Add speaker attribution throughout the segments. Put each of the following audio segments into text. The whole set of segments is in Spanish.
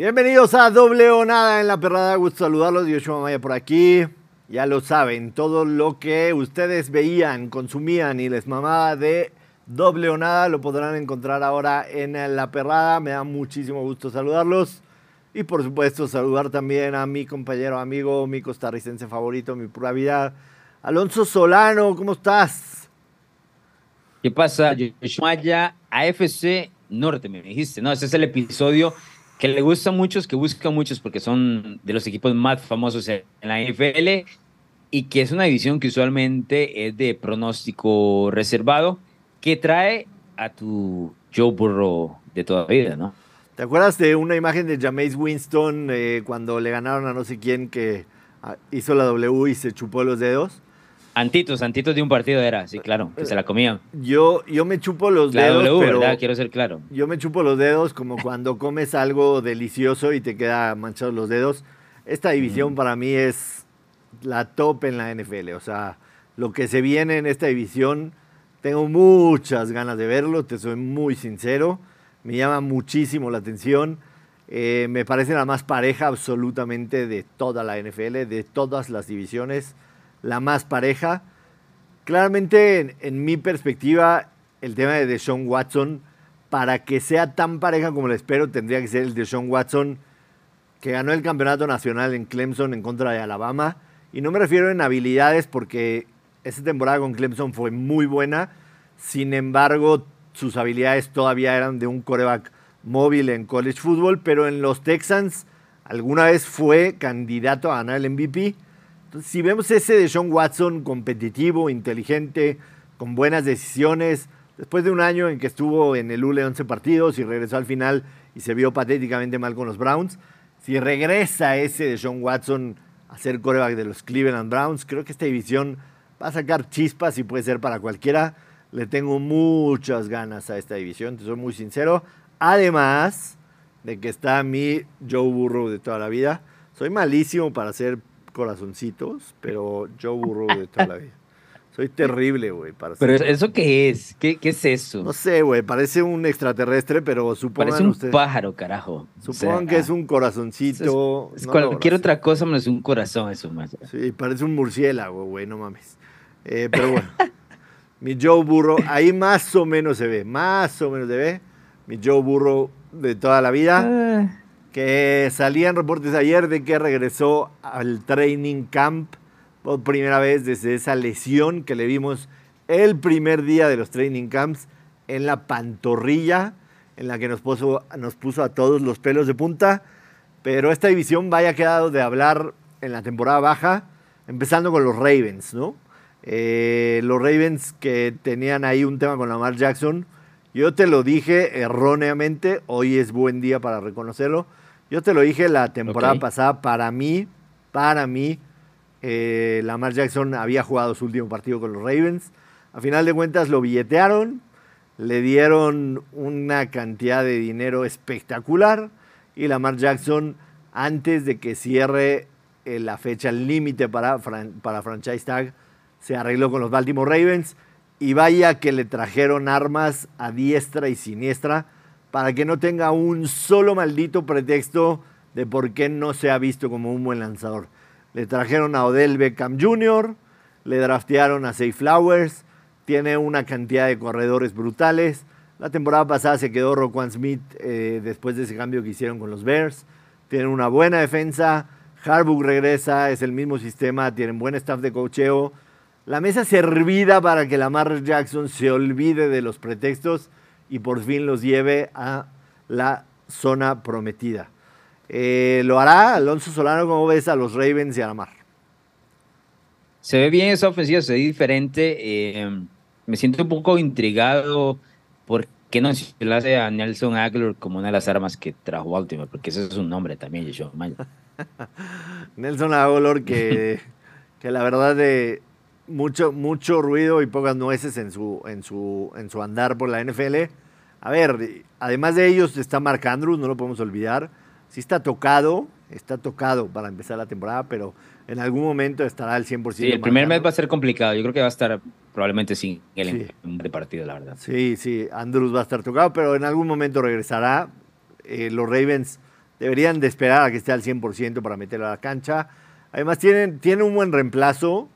Speaker 1: Bienvenidos a Doble o Nada en la Perrada. Gusto saludarlos. Yoshua Maya por aquí. Ya lo saben, todo lo que ustedes veían, consumían y les mamaba de Doble o Nada lo podrán encontrar ahora en la Perrada. Me da muchísimo gusto saludarlos. Y por supuesto, saludar también a mi compañero, amigo, mi costarricense favorito, mi pura vida, Alonso Solano. ¿Cómo estás?
Speaker 2: ¿Qué pasa? Yoshua AFC Norte, me dijiste, ¿no? Ese es el episodio que le gusta a muchos, que busca a muchos porque son de los equipos más famosos en la NFL y que es una división que usualmente es de pronóstico reservado, que trae a tu Joe Burrow de toda vida, ¿no?
Speaker 1: ¿Te acuerdas de una imagen de Jameis Winston eh, cuando le ganaron a no sé quién que ah, hizo la W y se chupó los dedos?
Speaker 2: Antitos, antitos de un partido era, sí, claro, que se la comían.
Speaker 1: Yo, yo me chupo los dedos. pero
Speaker 2: ¿verdad? Quiero ser claro.
Speaker 1: Yo me chupo los dedos como cuando comes algo delicioso y te queda manchados los dedos. Esta división para mí es la top en la NFL. O sea, lo que se viene en esta división, tengo muchas ganas de verlo, te soy muy sincero. Me llama muchísimo la atención. Eh, me parece la más pareja absolutamente de toda la NFL, de todas las divisiones la más pareja. Claramente, en, mi perspectiva, el tema de Deshaun Watson, para que sea tan pareja como lo espero, tendría que ser el Deshaun Watson que ganó el campeonato nacional en Clemson en contra de Alabama. Y no me refiero en habilidades porque esa temporada con Clemson fue muy buena. Sin embargo, sus habilidades todavía eran de un coreback móvil en college football, pero en los Texans alguna vez fue candidato a ganar el MVP si vemos ese de Sean Watson competitivo, inteligente, con buenas decisiones, después de un año en que estuvo en el ULE 11 partidos y regresó al final y se vio patéticamente mal con los Browns, si regresa ese de Sean Watson a ser coreback de los Cleveland Browns, creo que esta división va a sacar chispas y puede ser para cualquiera. Le tengo muchas ganas a esta división, te soy muy sincero. Además de que está mi Joe Burrow de toda la vida. Soy malísimo para hacer corazoncitos, pero yo burro de toda la vida. Soy terrible, güey.
Speaker 2: ¿Pero eso qué es? ¿Qué, ¿Qué, es eso?
Speaker 1: No sé, güey. Parece un extraterrestre, pero supongan
Speaker 2: Parece un pájaro, carajo.
Speaker 1: Supongan que es un corazoncito.
Speaker 2: Es, cualquier otra cosa menos un corazón, eso más.
Speaker 1: Sí, parece un murciélago, güey. No mames. Eh, pero bueno. mi Joe Burro, ahí más o menos se ve. Más o menos se ve. Mi Joe Burro de toda la vida. Que salían reportes ayer de que regresó al training camp por primera vez desde esa lesión que le vimos el primer día de los training camps en la pantorrilla, en la que nos puso, nos puso a todos los pelos de punta. Pero esta división vaya quedado de hablar en la temporada baja, empezando con los Ravens, ¿no? Eh, los Ravens que tenían ahí un tema con Lamar Jackson. Yo te lo dije erróneamente, hoy es buen día para reconocerlo yo te lo dije la temporada pasada, para mí, para mí, eh, Lamar Jackson había jugado su último partido con los Ravens. A final de cuentas lo billetearon, le dieron una cantidad de dinero espectacular y Lamar Jackson, antes de que cierre eh, la fecha límite para, para franchise tag, se arregló con los Baltimore Ravens y vaya que le trajeron armas a diestra y siniestra para que no tenga un solo maldito pretexto de por qué no se ha visto como un buen lanzador. Le trajeron a Odell Beckham Jr., le draftearon a Safe Flowers, tiene una cantidad de corredores brutales. La temporada pasada se quedó Roquan Smith eh, después de ese cambio que hicieron con los Bears. Tienen una buena defensa. Harbaugh regresa, es el mismo sistema, tienen buen staff de cocheo. La mesa servida para que Lamar Jackson se olvide de los pretextos y por fin los lleve a la zona prometida. Eh, ¿Lo hará Alonso Solano? ¿Cómo ves a los Ravens y a la mar?
Speaker 2: Se ve bien esa ofensiva, se ve diferente. Eh, me siento un poco intrigado por qué no se le hace a Nelson Aguilar como una de las armas que trajo Baltimore, porque ese es un nombre también,
Speaker 1: Nelson Aguilar que, que la verdad de mucho, mucho ruido y pocas nueces en su, en, su, en su andar por la NFL. A ver, además de ellos está Mark Andrews, no lo podemos olvidar. Sí está tocado, está tocado para empezar la temporada, pero en algún momento estará al 100%.
Speaker 2: Sí, el primer mes va a ser complicado. Yo creo que va a estar probablemente sin el de partido, la verdad.
Speaker 1: Sí, sí, Andrews va a estar tocado, pero en algún momento regresará. Eh, los Ravens deberían de esperar a que esté al 100% para meterlo a la cancha. Además, tienen, tiene un buen reemplazo.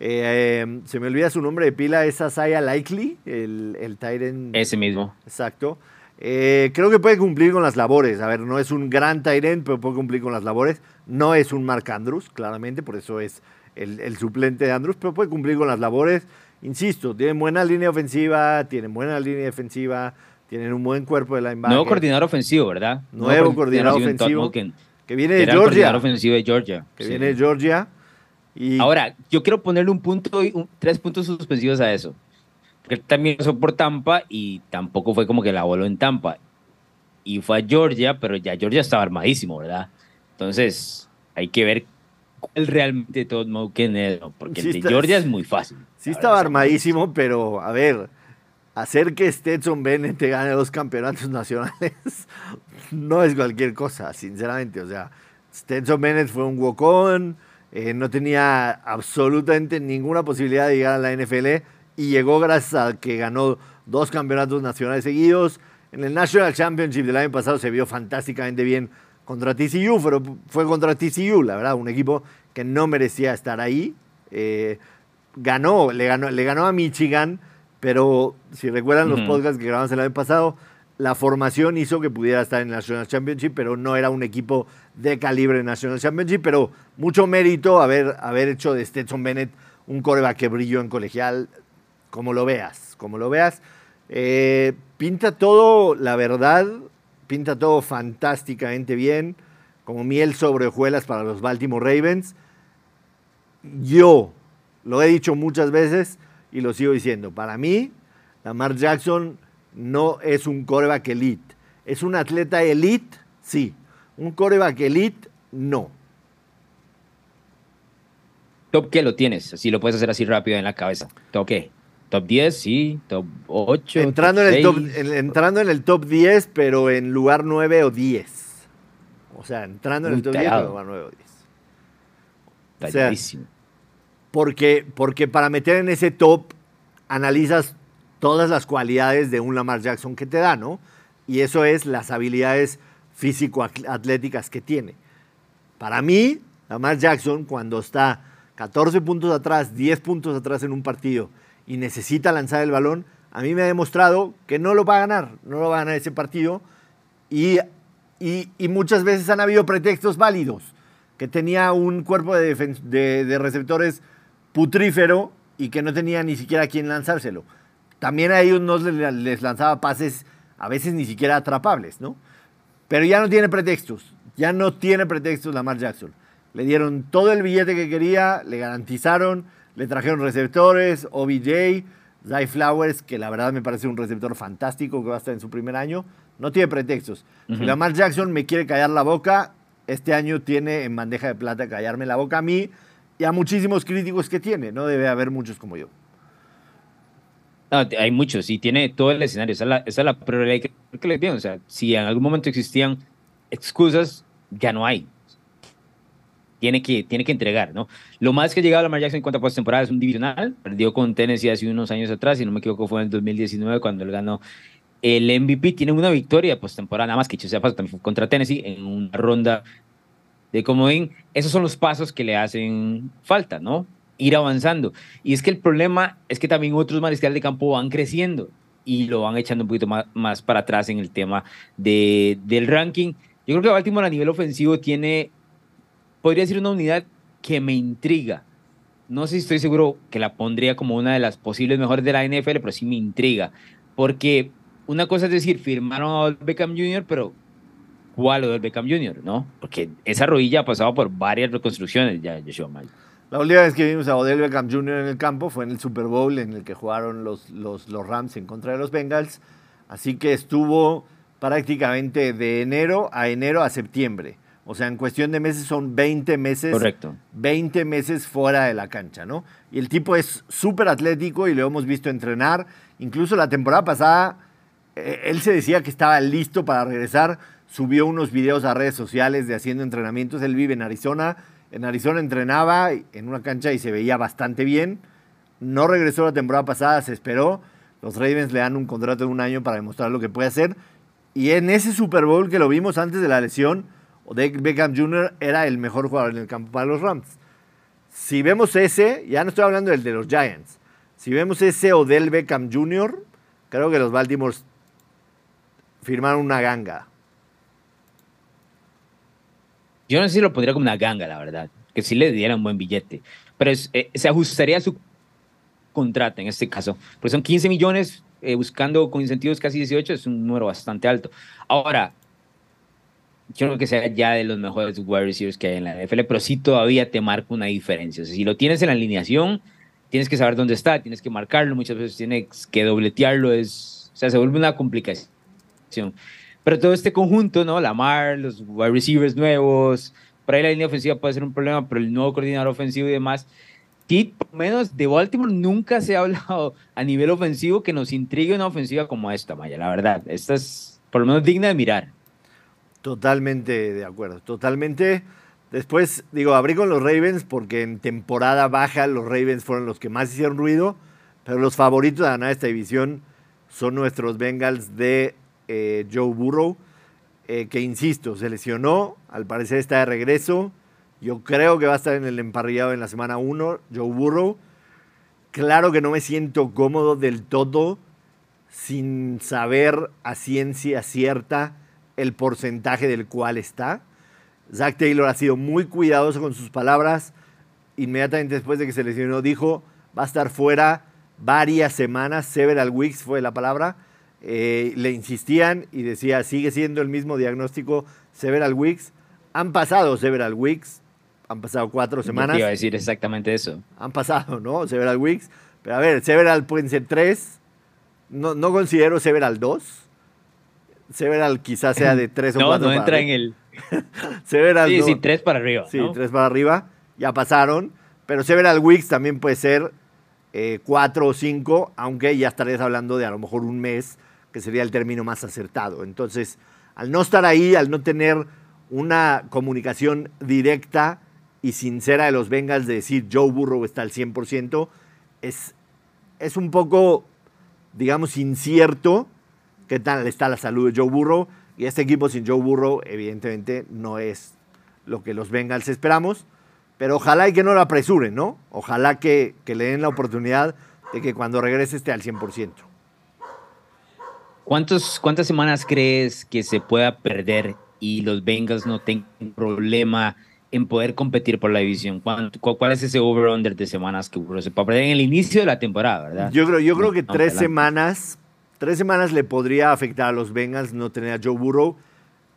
Speaker 1: Eh, em, se me olvida su nombre de pila, es Asaya Likely, el, el Tyrant.
Speaker 2: Ese mismo.
Speaker 1: Exacto. Eh, creo que puede cumplir con las labores. A ver, no es un gran Tyrant, pero puede cumplir con las labores. No es un Mark Andrews, claramente, por eso es el, el suplente de Andrews, pero puede cumplir con las labores. Insisto, tienen buena línea ofensiva, tienen buena línea defensiva, tienen un buen cuerpo de linebacker.
Speaker 2: Nuevo coordinador ofensivo, ¿verdad?
Speaker 1: Nuevo, coordinador, ofensivo. Que, viene de Georgia.
Speaker 2: coordinador ofensivo de Georgia.
Speaker 1: Que viene de Georgia.
Speaker 2: Y... Ahora, yo quiero ponerle un punto, tres puntos suspensivos a eso. Porque él también pasó por Tampa y tampoco fue como que la voló en Tampa. Y fue a Georgia, pero ya Georgia estaba armadísimo, ¿verdad? Entonces, hay que ver cuál realmente todo Moken es, porque el de Georgia es muy fácil.
Speaker 1: Sí estaba armadísimo, pero a ver, hacer que Stetson Bennett te gane dos campeonatos nacionales no es cualquier cosa, sinceramente. O sea, Stetson Bennett fue un walk eh, no tenía absolutamente ninguna posibilidad de llegar a la NFL y llegó gracias a que ganó dos campeonatos nacionales seguidos. En el National Championship del año pasado se vio fantásticamente bien contra TCU, pero fue contra TCU, la verdad, un equipo que no merecía estar ahí. Eh, ganó, le ganó, le ganó a Michigan, pero si recuerdan los podcasts que grabamos el año pasado, la formación hizo que pudiera estar en el National Championship, pero no era un equipo de calibre National Championship, pero mucho mérito haber, haber hecho de Stetson Bennett un coreback que brilló en colegial, como lo veas, como lo veas. Eh, pinta todo, la verdad, pinta todo fantásticamente bien, como miel sobre hojuelas para los Baltimore Ravens. Yo, lo he dicho muchas veces y lo sigo diciendo. Para mí, Lamar Jackson no es un coreback elite. ¿Es un atleta elite? Sí. Un coreback elite, no.
Speaker 2: ¿Top qué lo tienes? Si lo puedes hacer así rápido en la cabeza. ¿Top qué? ¿Top 10? Sí. ¿Top 8?
Speaker 1: Entrando, en, el top, entrando en el top 10, pero en lugar 9 o 10. O sea, entrando en el top 10, pero en lugar 9 o 10.
Speaker 2: Talladísimo.
Speaker 1: Porque, porque para meter en ese top analizas todas las cualidades de un Lamar Jackson que te da, ¿no? Y eso es las habilidades físico-atléticas que tiene. Para mí, Lamar Jackson, cuando está 14 puntos atrás, 10 puntos atrás en un partido y necesita lanzar el balón, a mí me ha demostrado que no lo va a ganar, no lo va a ganar ese partido. Y, y, muchas veces han habido pretextos válidos, que tenía un cuerpo de, de receptores putrífero y que no tenía ni siquiera a quién lanzárselo. También a ellos no les lanzaba pases a veces ni siquiera atrapables, ¿no? Pero ya no tiene pretextos, ya no tiene pretextos Lamar Jackson. Le dieron todo el billete que quería, le garantizaron, le trajeron receptores, OBJ, Zay Flowers, que la verdad me parece un receptor fantástico que va a estar en su primer año. No tiene pretextos. Si Lamar Jackson me quiere callar la boca, este año tiene en bandeja de plata callarme la boca a mí y a muchísimos críticos que tiene. No debe haber muchos como yo.
Speaker 2: Hay muchos y tiene todo el escenario. Esa es la, prioridad que, le O sea, si en algún momento existían excusas, ya no hay. Tiene que, tiene que entregar, ¿no? Lo más que ha llegado a Lamar Jackson en cuanto a postemporada es un divisional. Perdió con Tennessee hace unos años atrás, si no me equivoco, fue en el 2019 cuando él ganó el MVP. Tiene una victoria postemporada, nada más que sea paso, también fue contra Tennessee en una ronda de comodín, esos son los pasos que le hacen falta, ¿no? Ir avanzando. Y es que el problema es que también otros mariscales de campo van creciendo y lo van echando un poquito más, más para atrás en el tema de, del ranking. Yo creo que Baltimore a nivel ofensivo tiene, podría decir, una unidad que me intriga. No sé si estoy seguro que la pondría como una de las posibles mejores de la NFL, pero sí me intriga. Porque una cosa es decir, firmaron a Beckham Jr., pero cuál lo del Beckham Jr., ¿no? Porque esa rodilla ha pasado por varias reconstrucciones ya, Joshua Mayo.
Speaker 1: La última vez que vimos a Odell Beckham Jr. en el campo fue en el Super Bowl en el que jugaron los, los, los Rams en contra de los Bengals. Así que estuvo prácticamente de enero a enero a septiembre. O sea, en cuestión de meses son 20 meses.
Speaker 2: Correcto.
Speaker 1: 20 meses fuera de la cancha, ¿no? Y el tipo es súper atlético y lo hemos visto entrenar. Incluso la temporada pasada, eh, él se decía que estaba listo para regresar subió unos videos a redes sociales de haciendo entrenamientos. Él vive en Arizona. En Arizona entrenaba en una cancha y se veía bastante bien. No regresó la temporada pasada, se esperó. Los Ravens le dan un contrato de un año para demostrar lo que puede hacer. Y en ese Super Bowl que lo vimos antes de la lesión, Odell Beckham Jr. era el mejor jugador en el campo para los Rams. Si vemos ese, ya no estoy hablando del de los Giants, si vemos ese Odell Beckham Jr., creo que los Baltimore firmaron una ganga.
Speaker 2: Yo no sé si lo pondría como una ganga, la verdad, que sí le dieran un buen billete, pero eh, se ajustaría su contrato en este caso, porque son 15 millones eh, buscando con incentivos casi 18, es un número bastante alto. Ahora, yo creo que sea ya de los mejores wide receivers que hay en la NFL, pero sí todavía te marca una diferencia. si lo tienes en la alineación, tienes que saber dónde está, tienes que marcarlo, muchas veces tienes que dobletearlo, es, o sea, se vuelve una complicación. Pero todo este conjunto, ¿no? La Mar, los wide receivers nuevos, por ahí la línea ofensiva puede ser un problema, pero el nuevo coordinador ofensivo y demás. Y por menos de Baltimore nunca se ha hablado a nivel ofensivo que nos intrigue una ofensiva como esta, Maya, la verdad. Esta es por lo menos digna de mirar.
Speaker 1: Totalmente de acuerdo, totalmente. Después, digo, abrí con los Ravens porque en temporada baja los Ravens fueron los que más hicieron ruido, pero los favoritos de ganar esta división son nuestros Bengals de eh, Joe Burrow, eh, que insisto, se lesionó, al parecer está de regreso. Yo creo que va a estar en el emparrillado en la semana 1, Joe Burrow. Claro que no me siento cómodo del todo sin saber a ciencia cierta el porcentaje del cual está Zach Taylor ha sido muy cuidadoso con sus palabras. Inmediatamente después de que se lesionó, dijo, va a estar fuera varias semanas. Several weeks fue la palabra. Eh, le insistían y decía, sigue siendo el mismo diagnóstico, several weeks. Han pasado several weeks, han pasado cuatro semanas.
Speaker 2: iba a decir exactamente eso.
Speaker 1: Han pasado, ¿no? Several weeks. Pero a ver, several pueden ser tres. No, no considero several dos. Several quizás sea de tres o cuatro.
Speaker 2: No, no entra en el
Speaker 1: Several.
Speaker 2: Sí, sí, tres para arriba.
Speaker 1: Sí, tres para arriba. Ya pasaron. Pero Several Weeks también puede ser eh, cuatro o cinco, aunque ya estarías hablando de a lo mejor un mes, que sería el término más acertado. Entonces, al no estar ahí, al no tener una comunicación directa y sincera de los Bengals de decir Joe Burrow está al 100%, es, es un poco, digamos, incierto qué tal está la salud de Joe Burrow y este equipo sin Joe Burrow, evidentemente, no es lo que los Bengals esperamos. Pero ojalá y que no lo apresuren, ¿no? Ojalá que, le den la oportunidad de que cuando regrese esté al 100%.
Speaker 2: ¿Cuántos, ¿Cuántas semanas crees que se pueda perder y los Bengals no tengan problema en poder competir por la división? ¿Cuál, cuál es ese over-under de semanas que se puede perder en el inicio de la temporada, verdad?
Speaker 1: Yo creo, yo creo que tres semanas Tres semanas le podría afectar a los Bengals no tener a Joe Burrow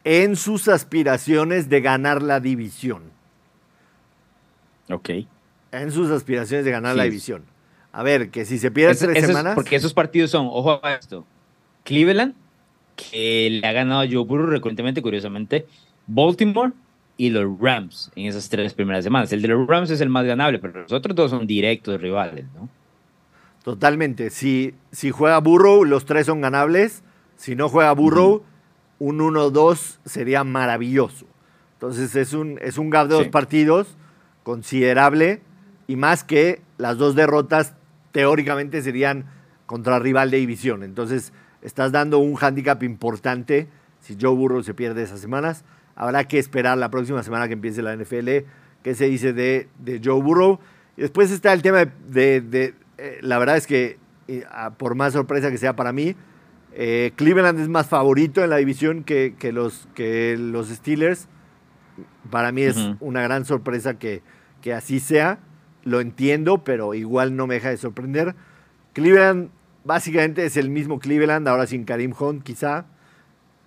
Speaker 1: en sus aspiraciones de ganar la división.
Speaker 2: Ok.
Speaker 1: En sus aspiraciones de ganar la división. A ver, que si se pierde tres semanas.
Speaker 2: porque esos partidos son, ojo a esto: Cleveland, que le ha ganado a Joe Burrow recurrentemente, curiosamente, Baltimore y los Rams en esas tres primeras semanas. El de los Rams es el más ganable, pero los otros dos son directos rivales, ¿no?
Speaker 1: Totalmente. Si, si juega Burrow, los tres son ganables. Si no juega Burrow, un 1-2 sería maravilloso. Entonces es un, es un gap de dos partidos considerable y más que las dos derrotas teóricamente serían contra rival de división. Entonces estás dando un hándicap importante si Joe Burrow se pierde esas semanas. Habrá que esperar la próxima semana que empiece la NFL qué se dice de, de Joe Burrow. Y después está el tema de, eh, la verdad es que, por más sorpresa que sea para mí, eh, Cleveland es más favorito en la división que, los, que los Steelers. Para mí es una gran sorpresa que, que así sea. Lo entiendo, pero igual no me deja de sorprender. Cleveland básicamente es el mismo Cleveland, ahora sin Karim Hunt quizá,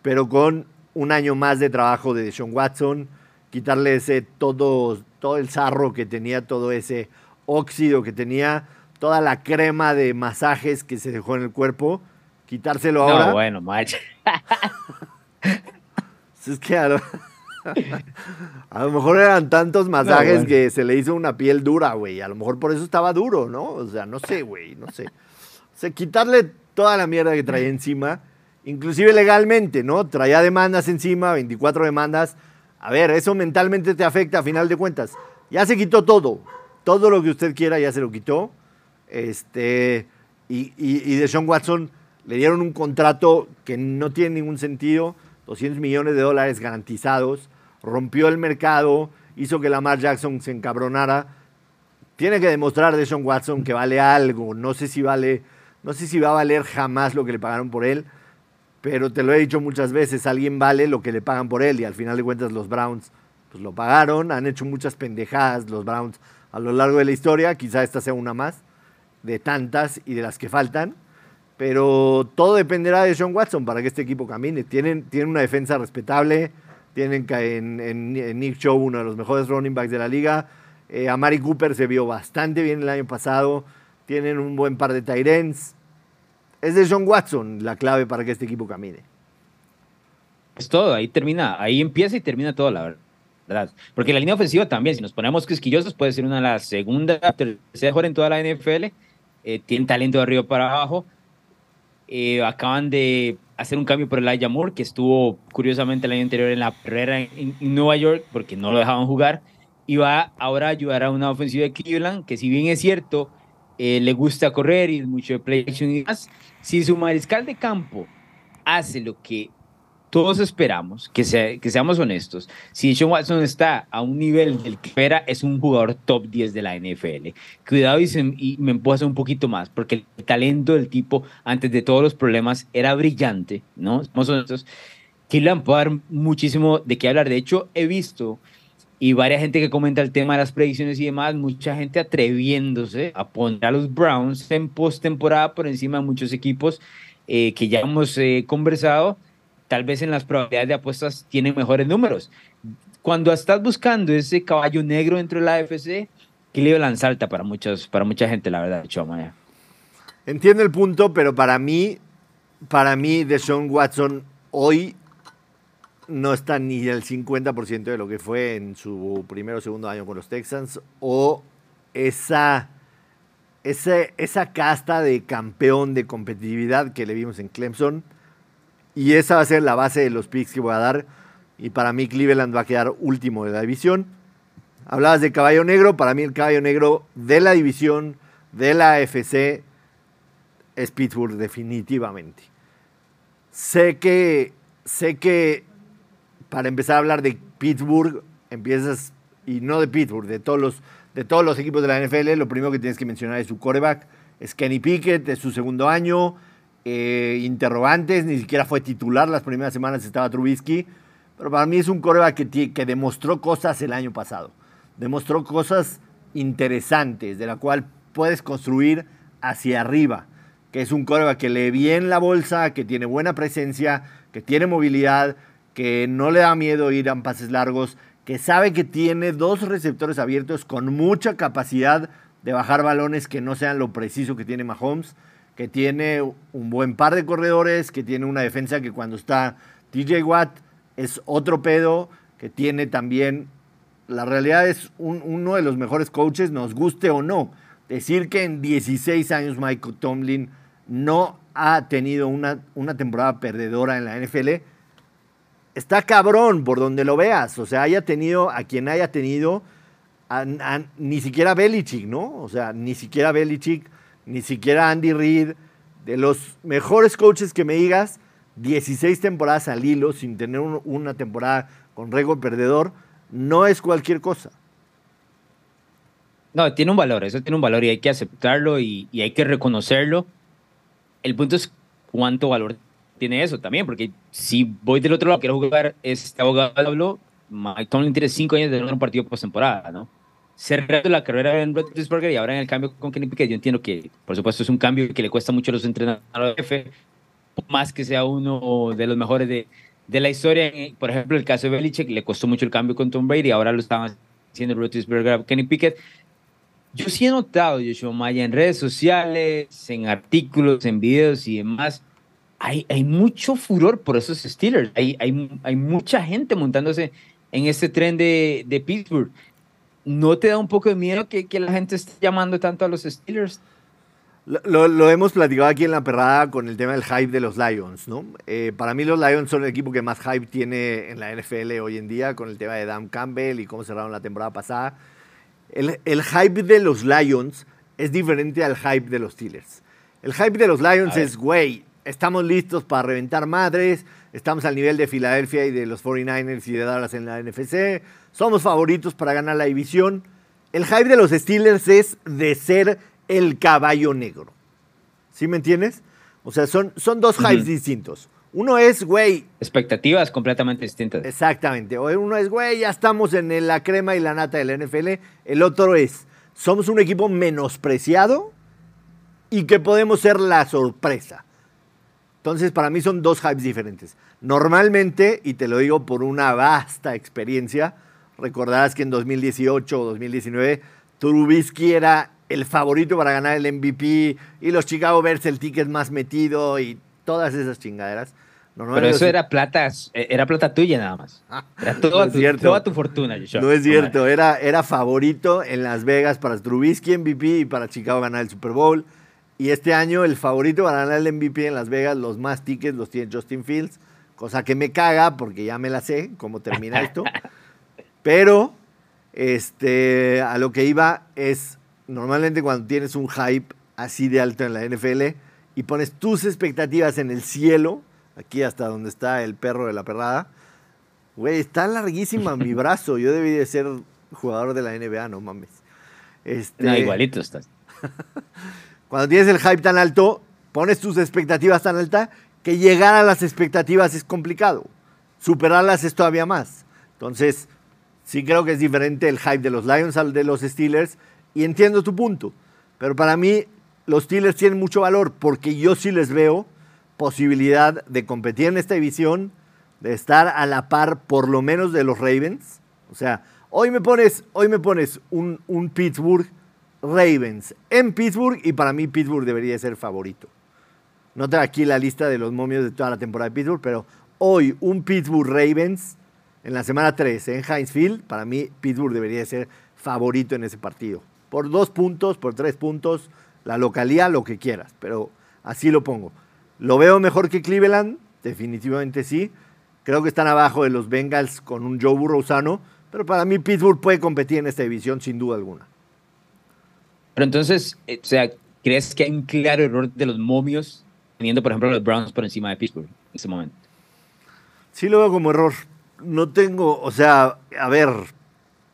Speaker 1: pero con un año más de trabajo de Sean Watson, quitarle ese todo, todo el sarro que tenía, todo ese óxido que tenía, toda la crema de masajes que se dejó en el cuerpo, quitárselo ahora.
Speaker 2: No, bueno, macho.
Speaker 1: es que a lo, mejor eran tantos masajes que se le hizo una piel dura, güey. A lo mejor por eso estaba duro, ¿no? O sea, no sé, güey, no sé. Sea, quitarle toda la mierda que traía encima, inclusive legalmente, ¿no? Traía demandas encima, 24 demandas. A ver, eso mentalmente te afecta a final de cuentas. Ya se quitó todo. Todo lo que usted quiera ya se lo quitó. Este, y, y, de Sean Watson le dieron un contrato que no tiene ningún sentido, 200 millones de dólares garantizados. rompió el mercado, hizo que Lamar Jackson se encabronara. Tiene que demostrar Deshaun Watson que vale algo. No sé si vale, no sé si va a valer jamás lo que le pagaron por él, pero te lo he dicho muchas veces, alguien vale lo que le pagan por él y al final de cuentas los Browns pues lo pagaron, han hecho muchas pendejadas los Browns a lo largo de la historia, quizá esta sea una más de tantas y de las que faltan, pero todo dependerá de Sean Watson para que este equipo camine. Tienen, tienen una defensa respetable, tienen en, Nick Show uno de los mejores running backs de la liga. Eh, a Mari Cooper se vio bastante bien el año pasado. Tienen un buen par de ends. Es de Sean Watson la clave para que este equipo camine.
Speaker 2: Es todo, ahí termina, ahí empieza y termina todo, la verdad. Porque la línea ofensiva también, si nos ponemos quisquillosos, puede ser una de las segunda, tercera mejor en toda la NFL. Eh, tienen talento de arriba para abajo. Eh, acaban de hacer un cambio por el Elijah Moore, que estuvo curiosamente el año anterior en la carrera en, Nueva York porque no lo dejaban jugar. Y va ahora a ayudar a una ofensiva de Cleveland, que si bien es cierto, eh, le gusta correr y mucho de play action y más, si su mariscal de campo hace lo que todos esperamos, que, sea, que seamos honestos, si Sean Watson está a un nivel del que espera, es un jugador top 10 de la NFL. Cuidado y, me empujas un poquito más, porque el talento del tipo, antes de todos los problemas, era brillante, ¿no? Somos honestos. Killian puede dar muchísimo de qué hablar. De hecho, he visto y varias gente que comenta el tema de las predicciones y demás, mucha gente atreviéndose a poner a los Browns en postemporada por encima de muchos equipos eh, que ya hemos eh, conversado tal vez en las probabilidades de apuestas tienen mejores números. Cuando estás buscando ese caballo negro dentro de la AFC, Cleveland salta para, muchos, para mucha gente, la verdad, Choma.
Speaker 1: Entiendo el punto, pero para mí, para mí, Deshaun Watson hoy no está ni el 50% de lo que fue en su primero o segundo año con los Texans o esa, esa, esa casta de campeón de competitividad que le vimos en Clemson y esa va a ser la base de los picks que voy a dar. Y para mí Cleveland va a quedar último de la división. Hablabas de caballo negro. Para mí el caballo negro de la división de la AFC es Pittsburgh definitivamente. Sé que, sé que para empezar a hablar de Pittsburgh, empiezas, y no de Pittsburgh, de todos los, de todos los equipos de la NFL, lo primero que tienes que mencionar es su quarterback. Es Kenny Pickett, es su segundo año eh, interrogantes, ni siquiera fue titular las primeras semanas, estaba Trubisky, pero para mí es un coreback que, que demostró cosas el año pasado, demostró cosas interesantes, de la cual puedes construir hacia arriba, que es un coreback que lee bien la bolsa, que tiene buena presencia, que tiene movilidad, que no le da miedo ir a pases largos, que sabe que tiene dos receptores abiertos con mucha capacidad de bajar balones que no sean lo preciso que tiene Mahomes que tiene un buen par de corredores, que tiene una defensa que cuando está TJ Watt es otro pedo, que tiene también, la realidad es uno de los mejores coaches, nos guste o no. Decir que en 16 años Michael Tomlin no ha tenido una, una temporada perdedora en la NFL, está cabrón por donde lo veas. O sea, haya tenido a quien haya tenido, ni siquiera Belichick, ¿no? O sea, ni siquiera Belichick ni siquiera Andy Reid, de los mejores coaches que me digas, 16 temporadas al hilo sin tener una temporada con récord perdedor, no es cualquier cosa.
Speaker 2: No, tiene un valor, eso tiene un valor y hay que aceptarlo y, hay que reconocerlo. El punto es cuánto valor tiene eso también, porque si voy del otro lado, quiero jugar este abogado, Mike Tomlin tiene cinco años de un partido postemporada, ¿no? cerrando la carrera en Roethlisberger y ahora en el cambio con Kenny Pickett, yo entiendo que, por supuesto, es un cambio que le cuesta mucho a los entrenadores más que sea uno de los mejores de, de la historia. Por ejemplo, el caso de Belichick le costó mucho el cambio con Tom Brady, ahora lo estaban haciendo Roethlisberger Kenny Pickett. Yo sí he notado, Joshua Maya, en redes sociales, en artículos, en videos y demás, hay, hay mucho furor por esos Steelers. Hay, hay, hay mucha gente montándose en este tren de, de Pittsburgh. ¿No te da un poco de miedo que, que la gente esté llamando tanto a los Steelers?
Speaker 1: Lo, lo, hemos platicado aquí en la perrada con el tema del hype de los Lions, ¿no? Eh, para mí los Lions son el equipo que más hype tiene en la NFL hoy en día, con el tema de Dan Campbell y cómo cerraron la temporada pasada. El, el hype de los Lions es diferente al hype de los Steelers. El hype de los Lions es, güey, estamos listos para reventar madres, estamos al nivel de Filadelfia y de los 49ers y de Dallas en la NFC, somos favoritos para ganar la división. El hype de los Steelers es de ser el caballo negro. ¿Sí me entiendes? O sea, son, son dos hypes distintos. Uno es, güey.
Speaker 2: Expectativas completamente distintas.
Speaker 1: Exactamente. Uno es, güey, ya estamos en la crema y la nata del NFL. El otro es, somos un equipo menospreciado y que podemos ser la sorpresa. Entonces, para mí son dos hypes diferentes. Normalmente, y te lo digo por una vasta experiencia, recordarás que en 2018 o 2019 Trubisky era el favorito para ganar el MVP y los Chicago Bears el ticket más metido y todas esas chingaderas.
Speaker 2: Pero eso era plata, era plata tuya nada más. Ah, era toda, tu, toda tu, fortuna.
Speaker 1: No es cierto, era, era favorito en Las Vegas para Trubisky MVP y para Chicago ganar el Super Bowl. Y este año el favorito para ganar el MVP en Las Vegas, los más tickets los tiene Justin Fields, cosa que me caga porque ya me la sé cómo termina esto. Pero este, a lo que iba es, normalmente cuando tienes un hype así de alto en la NFL y pones tus expectativas en el cielo, aquí hasta donde está el perro de la perrada. Güey, está larguísima mi brazo. Yo debí de ser jugador de la NBA, no mames.
Speaker 2: Este... No, igualito estás.
Speaker 1: Cuando tienes el hype tan alto, pones tus expectativas tan altas que llegar a las expectativas es complicado. Superarlas es todavía más. Entonces, sí creo que es diferente el hype de los Lions al de los Steelers y entiendo tu punto. Pero para mí, los Steelers tienen mucho valor porque yo sí les veo posibilidad de competir en esta división, de estar a la par por lo menos de los Ravens. O sea, hoy me pones, hoy me pones un, un Pittsburgh Ravens en Pittsburgh y para mí Pittsburgh debería ser favorito. No tengo aquí la lista de los momios de toda la temporada de Pittsburgh, pero hoy un Pittsburgh Ravens en la semana 3 en Heinz Field, para mí Pittsburgh debería ser favorito en ese partido. Por dos puntos, por tres puntos, la localidad, lo que quieras, pero así lo pongo. ¿Lo veo mejor que Cleveland? Definitivamente sí. Creo que están abajo de los Bengals con un Joe Burrow sano, pero para mí Pittsburgh puede competir en esta división sin duda alguna.
Speaker 2: Pero entonces, eh, o sea, ¿crees que hay un claro error de los momios teniendo, por ejemplo, los Browns por encima de Pittsburgh en ese momento?
Speaker 1: Sí lo veo como error. No tengo, o sea, a ver,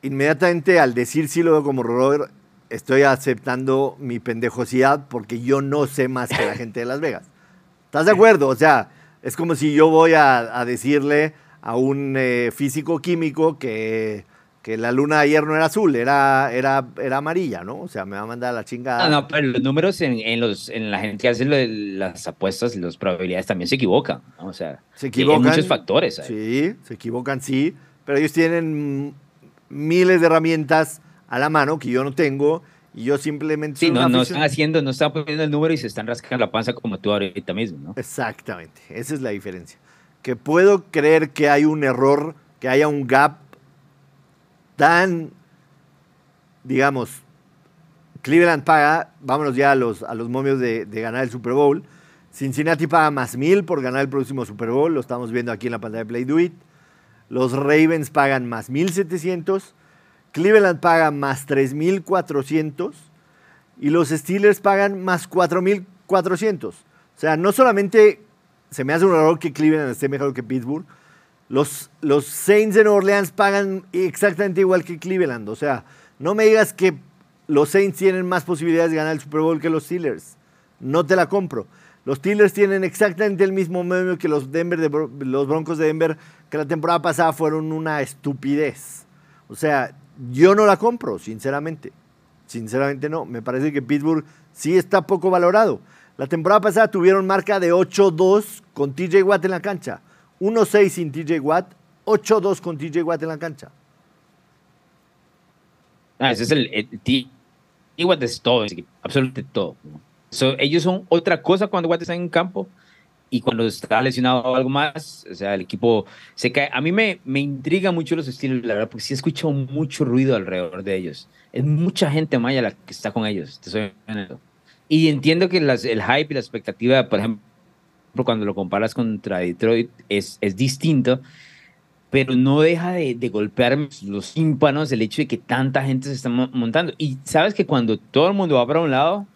Speaker 1: inmediatamente al decir sí lo veo como error, estoy aceptando mi pendejosidad porque yo no sé más que la gente de Las Vegas. ¿Estás de acuerdo? O sea, es como si yo voy a, decirle a un eh, físico químico que, que, la luna de ayer no era azul, era, era, era amarilla, ¿no? O sea, me va a mandar la chingada.
Speaker 2: No, no, pero los números en, los, en la gente que hace las apuestas y las probabilidades también se equivocan, ¿no? O sea,
Speaker 1: se equivocan,
Speaker 2: hay muchos factores.
Speaker 1: Sí, se equivocan, sí, pero ellos tienen miles de herramientas a la mano que yo no tengo y yo simplemente...
Speaker 2: Sí, no, no están haciendo, no están poniendo el número y se están rascando la panza como tú ahorita mismo, ¿no?
Speaker 1: Exactamente, esa es la diferencia. Que puedo creer que hay un error, que haya un gap tan, digamos, Cleveland paga, vámonos ya a los, a los momios de, de ganar el Super Bowl. Cincinnati paga más mil por ganar el próximo Super Bowl, lo estamos viendo aquí en la pantalla de Play Do It. Los Ravens pagan más 1700 Cleveland paga más 3.400 y los Steelers pagan más 4.400. O sea, no solamente se me hace un error que Cleveland esté mejor que Pittsburgh, los, los Saints de New Orleans pagan exactamente igual que Cleveland. O sea, no me digas que los Saints tienen más posibilidades de ganar el Super Bowl que los Steelers. No te la compro. Los Steelers tienen exactamente el mismo medio que los, Denver los Broncos de Denver, que la temporada pasada fueron una estupidez. O sea, yo no la compro, sinceramente. Sinceramente no. Me parece que Pittsburgh sí está poco valorado. La temporada pasada tuvieron marca de 8-2 con TJ Watt en la cancha. 1-6 sin TJ Watt, 8-2 con TJ Watt en la cancha.
Speaker 2: Ah, ese es el, TJ Watt es todo, absolutamente todo. ellos son otra cosa cuando Watt está en campo y cuando está lesionado o algo más, o sea, el equipo se cae. A mí me, me intriga mucho los estilos, la verdad, porque sí escucho mucho ruido alrededor de ellos. Es mucha gente maya la que está con ellos, te soy Y entiendo que las, el hype y la expectativa, por ejemplo, cuando lo comparas contra Detroit, es, es distinto, pero no deja de, de golpearme los tímpanos el hecho de que tanta gente se está montando. Y sabes que cuando todo el mundo va para un lado,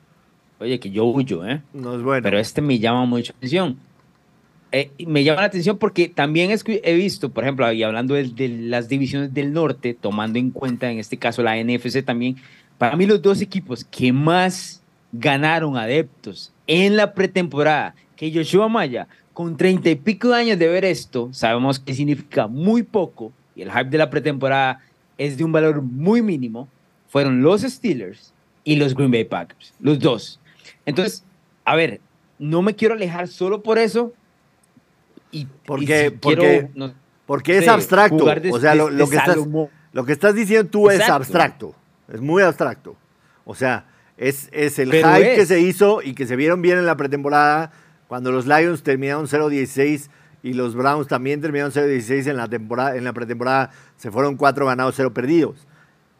Speaker 2: oye, que yo huyo, ¿eh?
Speaker 1: No es bueno.
Speaker 2: Pero este me llama mucho la atención. Eh, me llama la atención porque también he visto, por ejemplo, y hablando de, de, las divisiones del norte, tomando en cuenta en este caso la NFC también, para mí los dos equipos que más ganaron adeptos en la pretemporada, que Joshua Maya, con treinta y pico de años de ver esto, sabemos que significa muy poco y el hype de la pretemporada es de un valor muy mínimo, fueron los Steelers y los Green Bay Packers, los dos. Entonces, a ver, no me quiero alejar solo por eso. Y,
Speaker 1: porque, porque, porque es abstracto. o sea, lo, que estás, lo, que estás, diciendo tú es abstracto. Es muy abstracto. O sea, es, es el hype que se hizo y que se vieron bien en la pretemporada cuando los Lions terminaron 0-16 y los Browns también terminaron 0-16 en la temporada, en la pretemporada, se fueron 4 ganados, 0 perdidos.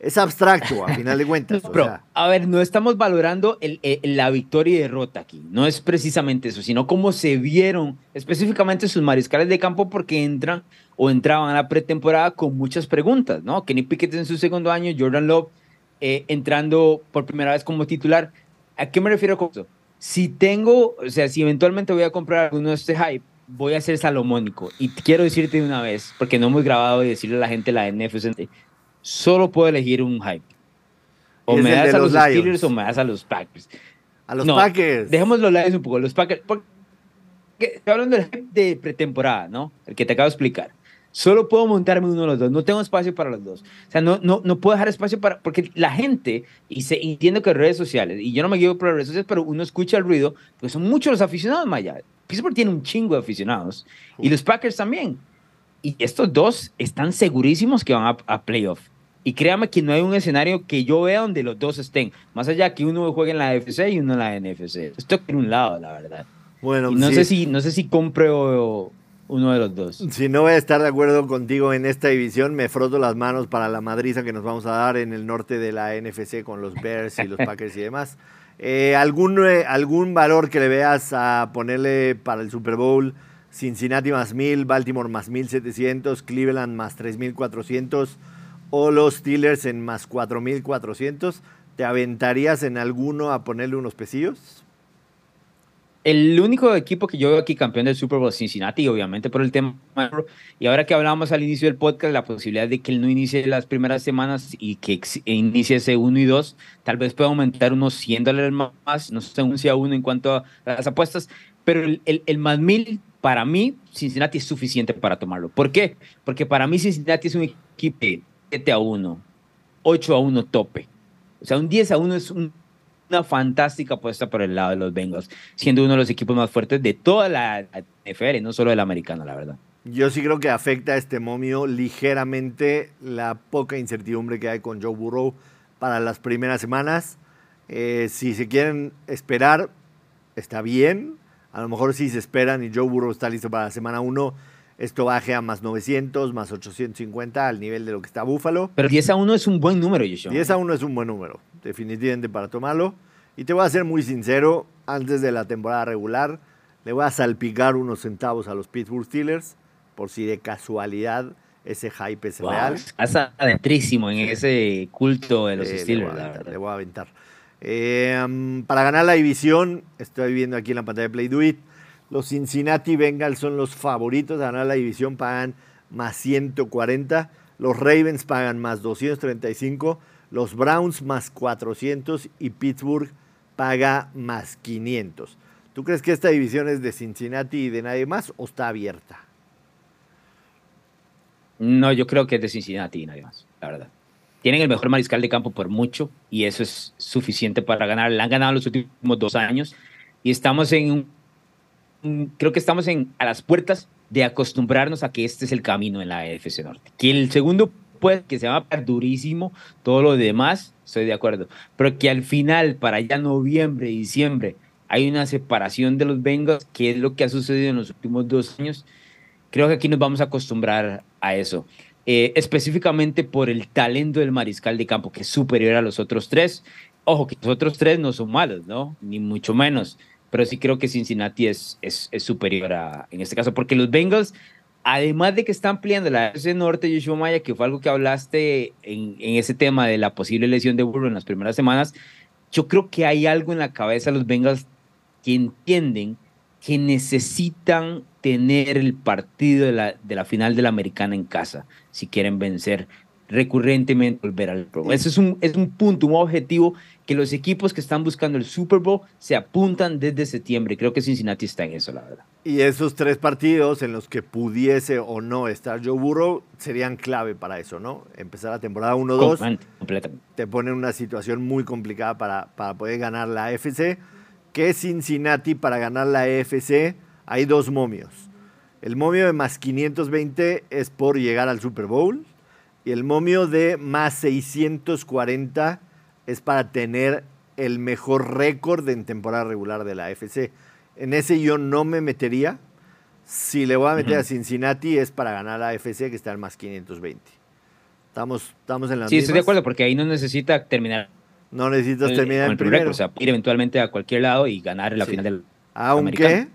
Speaker 1: Es abstracto, a final de cuentas.
Speaker 2: a ver, no estamos valorando la victoria y derrota aquí. No es precisamente eso, sino cómo se vieron específicamente sus mariscales de campo porque entran o entraban a la pretemporada con muchas preguntas, ¿no? Kenny Pickett en su segundo año, Jordan Love eh, entrando por primera vez como titular. ¿A qué me refiero con eso? Si tengo, o sea, si eventualmente voy a comprar alguno de este hype, voy a ser salomónico. Y quiero decirte de una vez, porque no hemos grabado y decirle a la gente la NFC, solo puedo elegir un hype. O me das a los, Steelers o me das a los Packers.
Speaker 1: A los Packers.
Speaker 2: Dejemos los Lions un poco. Los Packers. Porque, hablando del hype de pretemporada, ¿no? El que te acabo de explicar. Solo puedo montarme uno de los dos. No tengo espacio para los dos. O sea, no, no, no puedo dejar espacio para. Porque la gente, y se, entiendo que redes sociales, y yo no me guío por las redes sociales, pero uno escucha el ruido, porque son muchos los aficionados Maya. Pittsburgh tiene un chingo de aficionados. Y los Packers también. Y estos dos están segurísimos que van a, a playoff. Y créame que no hay un escenario que yo vea donde los dos estén. Más allá que uno juegue en la FC y uno en la NFC. Esto en un lado, la verdad. Bueno, no, sé si, no sé si compro uno de los dos.
Speaker 1: Si no voy a estar de acuerdo contigo en esta división, me froto las manos para la madriza que nos vamos a dar en el norte de la NFC con los Bears y los Packers y demás. Eh, ¿algún, eh, ¿Algún valor que le veas a ponerle para el Super Bowl? Cincinnati más 1000, Baltimore más 1700, Cleveland más 3400 o los Steelers en más 4400. ¿Te aventarías en alguno a ponerle unos pesillos?
Speaker 2: El único equipo que yo veo aquí campeón del Super Bowl es Cincinnati, obviamente por el tema. Y ahora que hablábamos al inicio del podcast, la posibilidad de que él no inicie las primeras semanas y que inicie ese 1 y 2, tal vez pueda aumentar unos 100 dólares más, no sé si a uno en cuanto a las apuestas, pero el, el, más mil, para mí, Cincinnati es suficiente para tomarlo. ¿Por qué? Porque para mí Cincinnati es un equipo de 7 a 1, 8 a 1 tope. O sea, un 10 a 1 es un una fantástica apuesta por el lado de los Bengals, siendo uno de los equipos más fuertes de toda la NFL, no solo de la americana, la verdad.
Speaker 1: Yo sí creo que afecta a este momio ligeramente la poca incertidumbre que hay con Joe Burrow para las primeras semanas. Eh, si se quieren esperar, está bien. A lo mejor si se esperan y Joe Burrow está listo para la semana 1, esto baje a más 900, más 850 al nivel de lo que está Búfalo.
Speaker 2: Pero 10 a 1 es un buen número, Joshua.
Speaker 1: 10 a 1 es un buen número, definitivamente para tomarlo. Y te voy a ser muy sincero, antes de la temporada regular, le voy a salpicar unos centavos a los Pittsburgh Steelers, por si de casualidad ese hype es real.
Speaker 2: Estás adentrísimo en ese culto de los Steelers.
Speaker 1: Le voy a aventar. Eh, para ganar la división, estoy viendo aquí en la pantalla de Play Do It, los Cincinnati Bengals son los favoritos a ganar la división, pagan más 140. Los Ravens pagan más 235. Los Browns más 400 y Pittsburgh paga más 500. ¿Tú crees que esta división es de Cincinnati y de nadie más o está abierta?
Speaker 2: No, yo creo que es de Cincinnati y nadie más, la verdad. Tienen el mejor mariscal de campo por mucho y eso es suficiente para ganar. La han ganado los últimos dos años y estamos en un creo que estamos en, a las puertas de acostumbrarnos a que este es el camino en la AFC Norte. Que el segundo puede que se va a durísimo, todo lo demás, estoy de acuerdo. Pero que al final, para ya noviembre, diciembre, hay una separación de los Bengals, que es lo que ha sucedido en los últimos dos años. Creo que aquí nos vamos a acostumbrar a eso. Eh, específicamente por el talento del mariscal de campo, que es superior a los otros tres. Ojo, que los otros tres no son malos, ¿no? Ni mucho menos pero sí creo que Cincinnati es, es, superior a, en este caso, porque los Bengals, además de que están ampliando la ese norte, Yoshua Maya, que fue algo que hablaste en, en, ese tema de la posible lesión de Burrow en las primeras semanas, yo creo que hay algo en la cabeza de los Bengals que entienden que necesitan tener el partido de la, de la final de la americana en casa si quieren vencer recurrentemente volver al Pro Ese es un, es un punto, un objetivo que los equipos que están buscando el Super Bowl se apuntan desde septiembre. Creo que Cincinnati está en eso, la verdad.
Speaker 1: Y esos tres partidos en los que pudiese o no estar Joe Burrow serían clave para eso, ¿no? Empezar la temporada 1-2 te pone en una situación muy complicada para, para poder ganar la AFC. Que Cincinnati para ganar la AFC hay dos momios. El momio de más 520 es por llegar al Super Bowl y el momio de más 640 es para tener el mejor récord en temporada regular de la AFC. En ese yo no me metería. Si le voy a meter a Cincinnati es para ganar la AFC que está en más 520. Estamos, estamos en la
Speaker 2: Sí, estoy de acuerdo porque ahí no necesita terminar.
Speaker 1: No necesitas terminar
Speaker 2: el primero. o sea, ir eventualmente a cualquier lado y ganar la final del
Speaker 1: Aunque,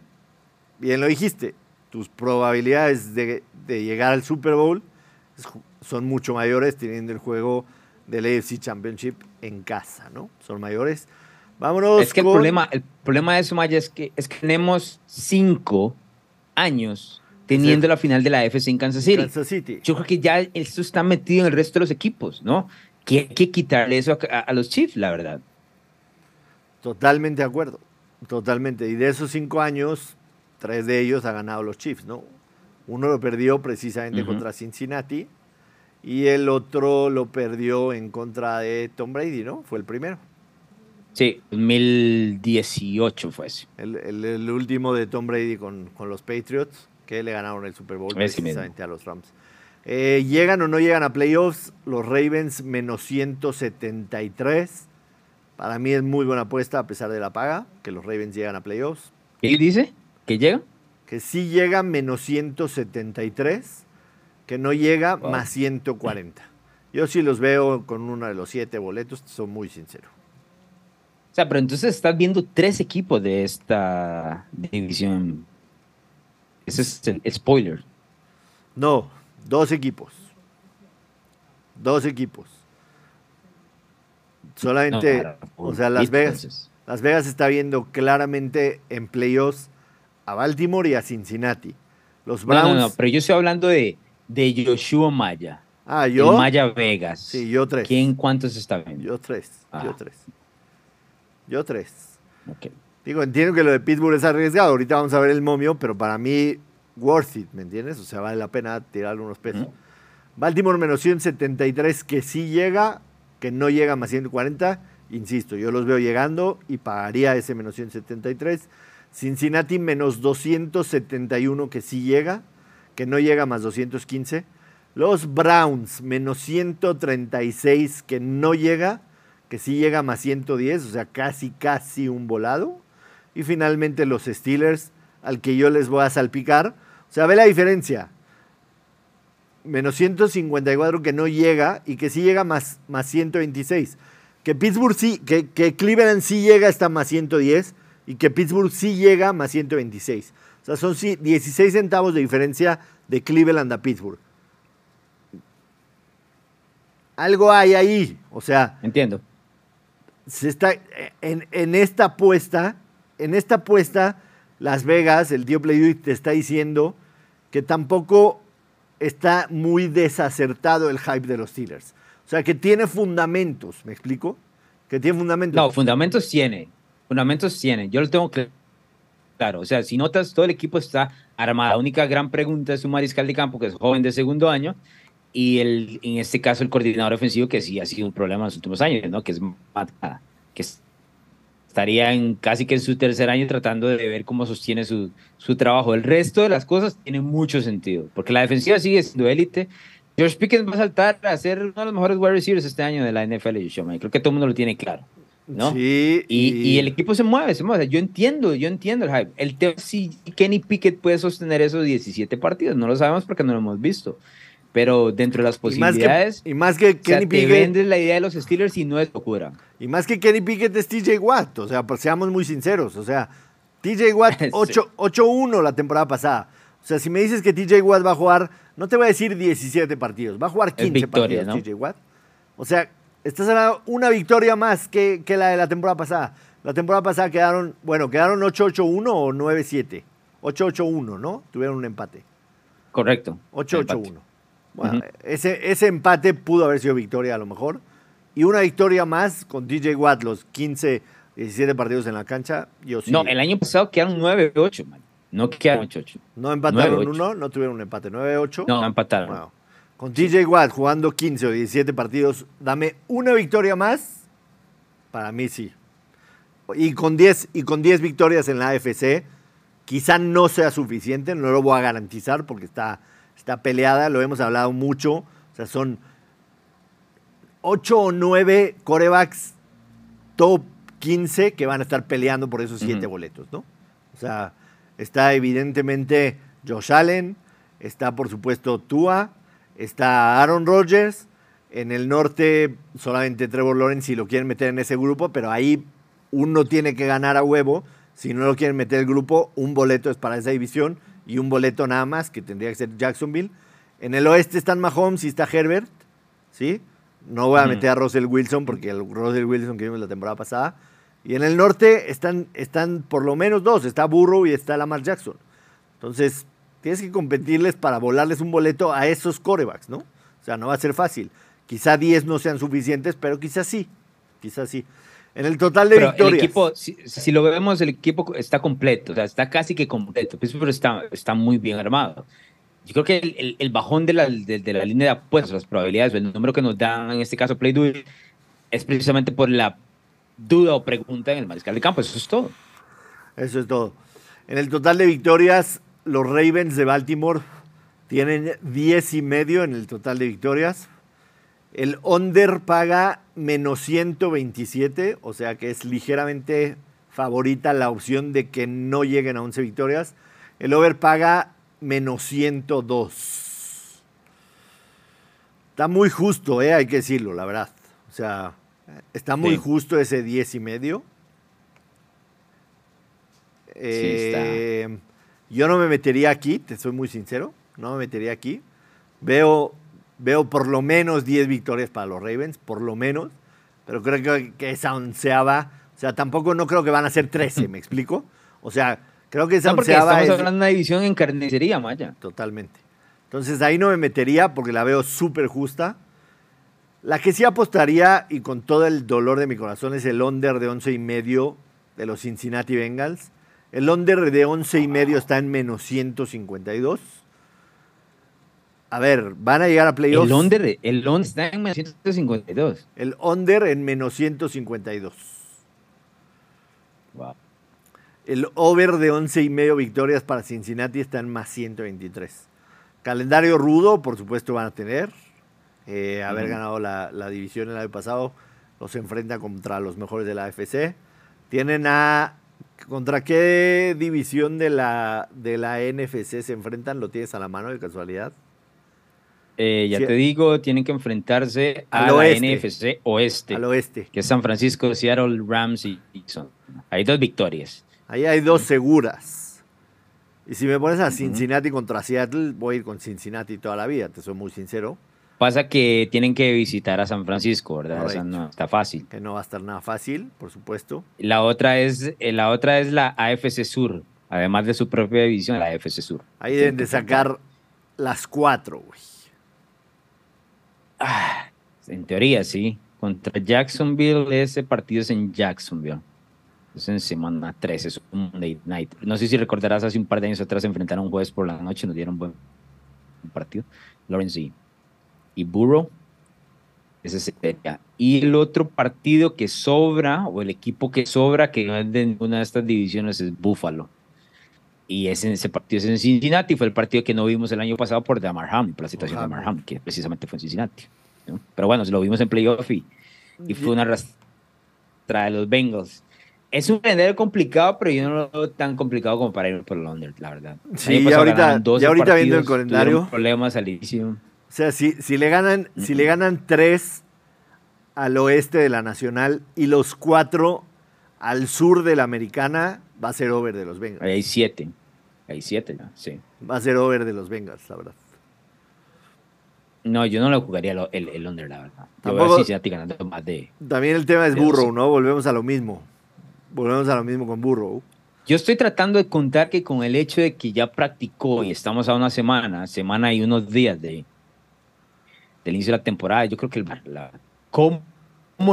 Speaker 1: bien lo dijiste, tus probabilidades de, de llegar al Super Bowl son mucho mayores teniendo el juego del AFC Championship en casa, ¿no? Son mayores. Vámonos.
Speaker 2: Es que el, problema, el problema de eso, Maya, es que, es que tenemos cinco años teniendo la final de la AFC en Kansas City.
Speaker 1: Kansas City.
Speaker 2: Yo creo que ya esto está metido en el resto de los equipos, ¿no? Que hay que quitarle eso a, los Chiefs, la verdad.
Speaker 1: Totalmente de acuerdo. Totalmente. Y de esos cinco años, tres de ellos ha ganado los Chiefs, ¿no? Uno lo perdió precisamente contra Cincinnati y el otro lo perdió en contra de Tom Brady, ¿no? Fue el primero.
Speaker 2: Sí, 2018 fue ese.
Speaker 1: El, último de Tom Brady con, los Patriots, que le ganaron el Super Bowl precisamente a los Rams. Eh, ¿Llegan o no llegan a playoffs? Los Ravens menos 173. Para mí es muy buena apuesta a pesar de la paga, que los Ravens llegan a playoffs.
Speaker 2: ¿Qué dice? ¿Que llegan?
Speaker 1: Que sí llegan menos 173 que no llega más 140. Yo sí los veo con uno de los siete boletos, soy muy sincero.
Speaker 2: O sea, pero entonces estás viendo tres equipos de esta división. Ese es el spoiler.
Speaker 1: No, dos equipos. Dos equipos. Solamente, o sea, Las Vegas, Las Vegas está viendo claramente en playoffs a Baltimore y a Cincinnati. Los Browns. No, no, no,
Speaker 2: pero yo estoy hablando de de Yoshua Maya.
Speaker 1: Ah, yo.
Speaker 2: Maya Vegas.
Speaker 1: Sí, yo tres.
Speaker 2: ¿Quién cuántos está viendo?
Speaker 1: Yo tres. Ah. Yo tres. Yo tres. Okay. Digo, entiendo que lo de Pittsburgh es arriesgado. Ahorita vamos a ver el momio, pero para mí, worth it, ¿me entiendes? O sea, vale la pena tirarle unos pesos. Baltimore menos 173, que sí llega, que no llega más 140. Insisto, yo los veo llegando y pagaría ese menos 173. Cincinnati menos 271, que sí llega que no llega más 215. Los Browns, menos 136, que no llega, que sí llega más 110, o sea, casi, casi un volado. Y finalmente los Steelers, al que yo les voy a salpicar. O sea, ve la diferencia. Menos 154 que no llega y que sí llega más, más 126. Que Pittsburgh sí, que, que Cleveland sí llega hasta más 110 y que Pittsburgh sí llega más 126 sea, son 16 centavos de diferencia de Cleveland a Pittsburgh. Algo hay ahí, o sea.
Speaker 2: Entiendo.
Speaker 1: Se está, en, esta apuesta, en esta apuesta, Las Vegas, el tío Play te está diciendo que tampoco está muy desacertado el hype de los Steelers. O sea, que tiene fundamentos, ¿me explico? Que tiene fundamentos.
Speaker 2: No, fundamentos tiene. Fundamentos tiene. Yo lo tengo que Claro, o sea, si notas, todo el equipo está armado. La única gran pregunta es un mariscal de campo que es joven de segundo año y el, en este caso el coordinador ofensivo que sí ha sido un problema en los últimos años, ¿no? Que es que estaría en casi que en su tercer año tratando de ver cómo sostiene su, su trabajo. El resto de las cosas tiene mucho sentido, porque la defensiva sigue siendo élite. George Pickens va a saltar a ser uno de los mejores wide receivers este año de la NFL. Yo creo que todo el mundo lo tiene claro. ¿No?
Speaker 1: Sí.
Speaker 2: Y, el equipo se mueve, se mueve. Yo entiendo, yo entiendo el hype. El tema es si Kenny Pickett puede sostener esos 17 partidos. No lo sabemos porque no lo hemos visto. Pero dentro de las posibilidades.
Speaker 1: Y más que, Kenny Pickett.
Speaker 2: vendes la idea de los Steelers y no es locura.
Speaker 1: Y más que Kenny Pickett es TJ Watt. O sea, pues seamos muy sinceros. O sea, TJ Watt 8-1 la temporada pasada. O sea, si me dices que TJ Watt va a jugar, no te voy a decir 17 partidos, va a jugar 15 partidos TJ Watt. O sea, Esta será una victoria más que, que, la de la temporada pasada. La temporada pasada quedaron, bueno, quedaron 8-8-1 o 9-7. 8-8-1, ¿no? Tuvieron un empate.
Speaker 2: Correcto.
Speaker 1: 8-8-1. Bueno, ese, ese empate pudo haber sido victoria a lo mejor. Y una victoria más con DJ Watt, los 15, 17 partidos en la cancha. Yo sí.
Speaker 2: No, el año pasado quedaron 9-8, man. No quedaron 8-8.
Speaker 1: No empataron uno, no tuvieron un empate. 9-8.
Speaker 2: No, empataron.
Speaker 1: Con DJ Watt jugando 15 o 17 partidos, dame una victoria más. Para mí sí. Y con 10, y con 10 victorias en la AFC, quizá no sea suficiente, no lo voy a garantizar porque está, está peleada, lo hemos hablado mucho. O sea, son 8 o 9 corebacks top 15 que van a estar peleando por esos 7 boletos, ¿no? O sea, está evidentemente Josh Allen, está por supuesto Tua, está Aaron Rodgers, en el norte solamente Trevor Lawrence si lo quieren meter en ese grupo, pero ahí uno tiene que ganar a huevo. Si no lo quieren meter el grupo, un boleto es para esa división y un boleto nada más, que tendría que ser Jacksonville. En el oeste están Mahomes y está Herbert, ¿sí? No voy a meter a Russell Wilson porque el Russell Wilson que vimos la temporada pasada. Y en el norte están, están por lo menos dos, está Burrow y está Lamar Jackson. Entonces, tienes que competirles para volarles un boleto a esos corebacks, ¿no? O sea, no va a ser fácil. Quizá 10 no sean suficientes, pero quizás sí, quizás sí. En el total de pero victorias.
Speaker 2: El equipo, si, lo vemos, el equipo está completo, o sea, está casi que completo, pero está, está muy bien armado. Yo creo que el, bajón de la, de, la, línea de apuestas, las probabilidades, el número que nos dan en este caso Play es precisamente por la duda o pregunta en el mariscal de campo. Eso es todo.
Speaker 1: Eso es todo. En el total de victorias, los Ravens de Baltimore tienen 10 y medio en el total de victorias. El under paga menos 127, o sea que es ligeramente favorita la opción de que no lleguen a 11 victorias. El over paga menos 102. Está muy justo, eh, hay que decirlo, la verdad. O sea, está muy justo ese 10 y medio. Eh, yo no me metería aquí, te soy muy sincero, no me metería aquí. Veo, veo por lo menos 10 victorias para los Ravens, por lo menos, pero creo que, que esa onceava, o sea, tampoco no creo que van a ser 13, ¿me explico? O sea, creo que esa
Speaker 2: no, porque estamos hablando de una división en carnicería, Maya.
Speaker 1: Totalmente. Entonces ahí no me metería porque la veo súper justa. La que sí apostaría, y con todo el dolor de mi corazón, es el under de 11 y medio de los Cincinnati Bengals. El under de 11 y medio está en menos 152. A ver, van a llegar a playoffs.
Speaker 2: El under, el under está en menos 152.
Speaker 1: El under en menos 152. Wow. El over de 11 y medio victorias para Cincinnati está en más 123. Calendario rudo, por supuesto, van a tener. Eh, haber ganado la, la, división el año pasado, los enfrenta contra los mejores de la AFC. Tienen a ¿Contra qué división de la, de la NFC se enfrentan? ¿Lo tienes a la mano de casualidad?
Speaker 2: Eh, ya te digo, tienen que enfrentarse a la NFC Oeste.
Speaker 1: Al oeste.
Speaker 2: Que es San Francisco, Seattle, Rams y Dixon. Hay dos victorias.
Speaker 1: Ahí hay dos seguras. Y si me pones a Cincinnati contra Seattle, voy a ir con Cincinnati toda la vida, te soy muy sincero.
Speaker 2: Pasa que tienen que visitar a San Francisco, ¿verdad? no está fácil.
Speaker 1: Que no va a estar nada fácil, por supuesto.
Speaker 2: La otra es, eh, la, otra es la AFC Sur, además de su propia división, la AFC Sur.
Speaker 1: Ahí deben de sacar las cuatro, güey.
Speaker 2: Ah, en teoría, sí. Contra Jacksonville, ese partido es en Jacksonville. Es en semana 13, es un Monday night. No sé si recordarás, hace un par de años atrás se enfrentaron un jueves por la noche, nos dieron buen partido. Lawrence y Burrow. Ese sería. Y el otro partido que sobra, o el equipo que sobra, que no es de ninguna de estas divisiones, es Buffalo. Y ese, ese partido es en Cincinnati, fue el partido que no vimos el año pasado por Damar por la situación de Damar que precisamente fue en Cincinnati. Pero bueno, lo vimos en playoff y, y fue una arrastrada de los Bengals. Es un calendario complicado, pero yo no lo veo tan complicado como para ir por Londres, la verdad.
Speaker 1: Sí, ya ahorita, ya ahorita viendo el calendario.
Speaker 2: Problemas al inicio.
Speaker 1: O sea, si, si, le ganan, si le ganan tres al oeste de la Nacional y los cuatro al sur de la Americana, va a ser over de los Bengals.
Speaker 2: Hay siete. Hay siete sí.
Speaker 1: Va a ser over de los Bengals, la verdad.
Speaker 2: No, yo no lo jugaría el, el, under, la verdad. Veo a Cincinnati ganando más de.
Speaker 1: También el tema es Burrow, ¿no? Volvemos a lo mismo. Volvemos a lo mismo con Burrow.
Speaker 2: Yo estoy tratando de contar que con el hecho de que ya practicó y estamos a una semana, semana y unos días de, del inicio de la temporada, yo creo que el, la, cómo,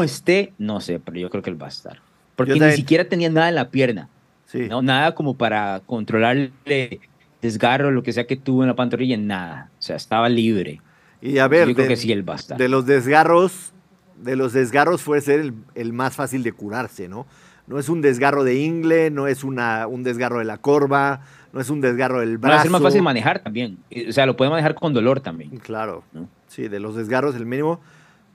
Speaker 2: esté, no sé, pero yo creo que él va a estar. Porque ni siquiera tenía nada en la pierna. Sí. ¿no? Nada como para controlarle desgarro, lo que sea que tuvo en la pantorrilla, nada. O sea, estaba libre.
Speaker 1: Y a ver, yo creo que sí él va a estar. De los desgarros, de los desgarros fue ser el, el más fácil de curarse, ¿no? No es un desgarro de ingle, no es una, un desgarro de la corva, no es un desgarro del brazo. Va a
Speaker 2: ser más fácil manejar también. O sea, lo puede manejar con dolor también.
Speaker 1: Claro. Sí, de los desgarros el mínimo.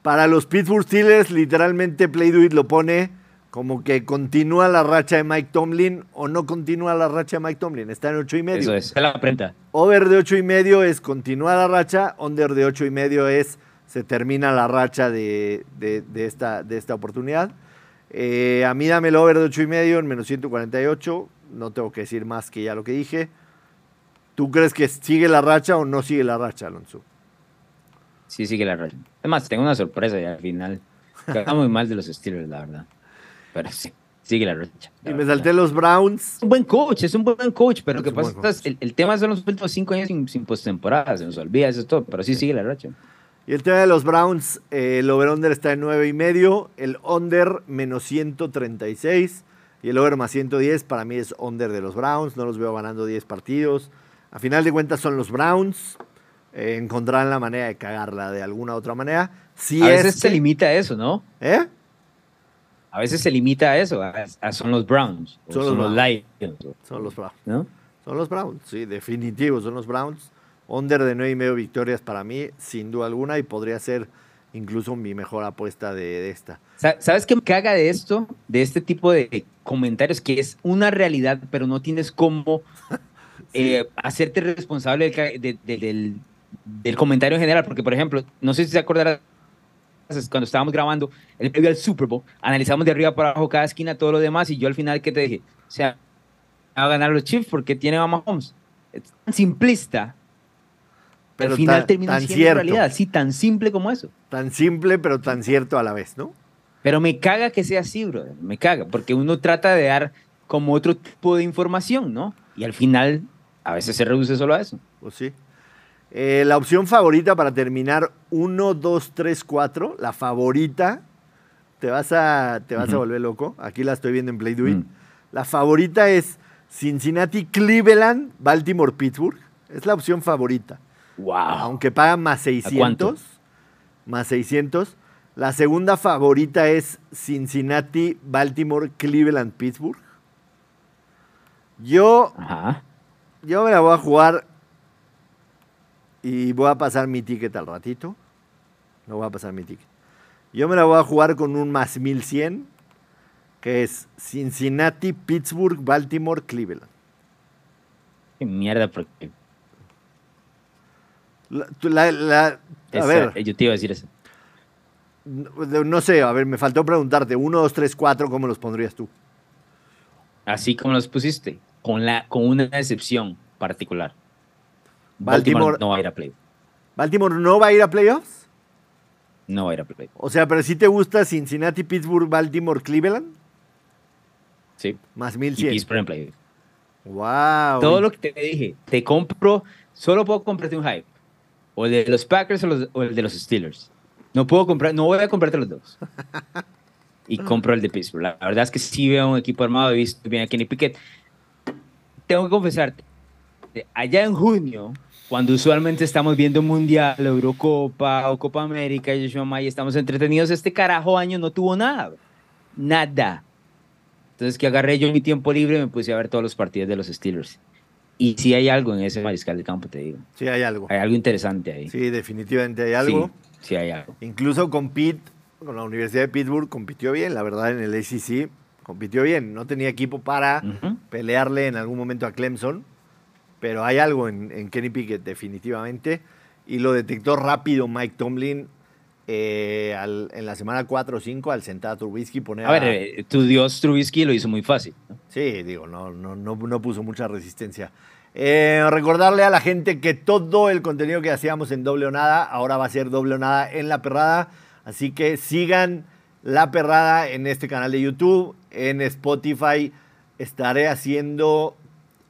Speaker 1: Para los Pittsburgh Steelers, literalmente Play Do It lo pone como que continúa la racha de Mike Tomlin o no continúa la racha de Mike Tomlin. Está en ocho y medio.
Speaker 2: Eso es, la prenda.
Speaker 1: Over de ocho y medio es continúa la racha, under de ocho y medio es se termina la racha de, de, esta, de esta oportunidad. Eh, a mí dame el over de 8 y medio en menos 148. No tengo que decir más que ya lo que dije. ¿Tú crees que sigue la racha o no sigue la racha, Alonso?
Speaker 2: Sí, sigue la racha. Además, tengo una sorpresa ya al final. Queda muy mal de los Steelers, la verdad. Pero sí, sigue la racha.
Speaker 1: y me salté los Browns.
Speaker 2: Es un buen coach, es un buen coach, pero lo que pasa es el, el, tema son los últimos cinco años sin, sin postemporada, se nos olvida eso todo, pero sí sigue la racha.
Speaker 1: Y el tema de los Browns, eh, el over-under está en 9 y medio, el under menos 136 y el over más 110 para mí es under de los Browns, no los veo ganando 10 partidos. A final de cuentas son los Browns, eh, encontrarán la manera de cagarla de alguna otra manera.
Speaker 2: Si a veces se limita a eso, ¿no?
Speaker 1: ¿Eh?
Speaker 2: A veces se limita a eso, son los Browns, son, los, Lions.
Speaker 1: Son los Browns. ¿no? Son los Browns, sí, definitivo, son los Browns. Under de nueve y medio victorias para mí, sin duda alguna, y podría ser incluso mi mejor apuesta de, esta.
Speaker 2: ¿Sabes qué me caga de esto? De este tipo de comentarios, que es una realidad, pero no tienes cómo eh, hacerte responsable del, del, comentario en general. Porque, por ejemplo, no sé si se acordará cuando estábamos grabando el previo al Super Bowl, analizamos de arriba para abajo cada esquina, todo lo demás, y yo al final, ¿qué te dije? O sea, va a ganar los Chiefs porque tiene a Mahomes. Es tan simplista pero al final termina siendo cierto. realidad, así tan simple como eso.
Speaker 1: Tan simple, pero tan cierto a la vez, ¿no?
Speaker 2: Pero me caga que sea así, bro. Me caga, porque uno trata de dar como otro tipo de información, ¿no? Y al final, a veces se reduce solo a eso.
Speaker 1: Pues sí. Eh, la opción favorita para terminar 1, 2, 3, 4, la favorita, te vas a, te vas a volver loco. Aquí la estoy viendo en Play Do mm. La favorita es Cincinnati, Cleveland, Baltimore, Pittsburgh. Es la opción favorita. Aunque pagan más 600. Más 600. La segunda favorita es Cincinnati, Baltimore, Cleveland, Pittsburgh. Yo, yo me la voy a jugar y voy a pasar mi ticket al ratito. No voy a pasar mi ticket. Yo me la voy a jugar con un más 1100, que es Cincinnati, Pittsburgh, Baltimore, Cleveland.
Speaker 2: Qué mierda, porque
Speaker 1: la, a ver.
Speaker 2: Yo te iba a decir eso.
Speaker 1: No, sé, a ver, me faltó preguntarte. Uno, dos, tres, cuatro, ¿cómo los pondrías tú?
Speaker 2: Así como los pusiste, con, la, con una excepción particular. Baltimore, no va a ir a playoffs.
Speaker 1: ¿Baltimore no va a ir a playoffs?
Speaker 2: No va a ir a playoffs.
Speaker 1: O sea, pero si te gusta Cincinnati, Pittsburgh, Baltimore, Cleveland.
Speaker 2: Sí.
Speaker 1: Más 1100. Y
Speaker 2: Pittsburgh en playoffs.
Speaker 1: Wow.
Speaker 2: Todo lo que te dije, te compro, solo puedo comprarte un hype o el de los Packers o, el de los Steelers. No puedo comprar, no voy a comprarte los dos. Y compro el de Pittsburgh. La verdad es que sí veo un equipo armado, he visto bien a Kenny Pickett. Tengo que confesarte, allá en junio, cuando usualmente estamos viendo Mundial, Eurocopa o Copa América, y estamos entretenidos, este carajo año no tuvo nada. Nada. Entonces que agarré yo mi tiempo libre y me puse a ver todos los partidos de los Steelers. Y sí hay algo en ese mariscal de campo, te digo.
Speaker 1: Sí hay algo.
Speaker 2: Hay algo interesante ahí.
Speaker 1: Sí, definitivamente hay algo.
Speaker 2: Sí, hay algo.
Speaker 1: Incluso con Pitt, con la Universidad de Pittsburgh, compitió bien, la verdad, en el ACC compitió bien. No tenía equipo para pelearle en algún momento a Clemson, pero hay algo en, Kenny Pickett, definitivamente. Y lo detectó rápido Mike Tomlin eh, en la semana 4 o 5 al sentar a Trubisky poner
Speaker 2: a ver, eh, tu dios Trubisky lo hizo muy fácil.
Speaker 1: Sí, digo, no, no, no, no puso mucha resistencia. Eh, recordarle a la gente que todo el contenido que hacíamos en doble o nada, ahora va a ser doble o nada en la perrada. Así que sigan la perrada en este canal de YouTube, en Spotify. Estaré haciendo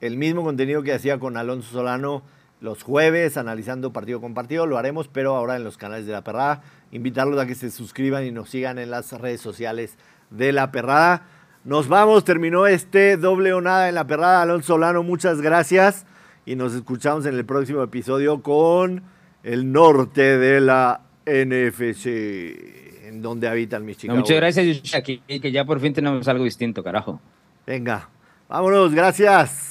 Speaker 1: el mismo contenido que hacía con Alonso Solano los jueves, analizando partido con partido. Lo haremos, pero ahora en los canales de la perrada. Invitarlos a que se suscriban y nos sigan en las redes sociales de la perrada. Nos vamos, terminó este doble o nada en la perrada. Alonso Solano, muchas gracias. Y nos escuchamos en el próximo episodio con el norte de la NFC, en donde habitan mis chicos.
Speaker 2: muchas gracias, que ya por fin tenemos algo distinto, carajo.
Speaker 1: Venga, vámonos, gracias.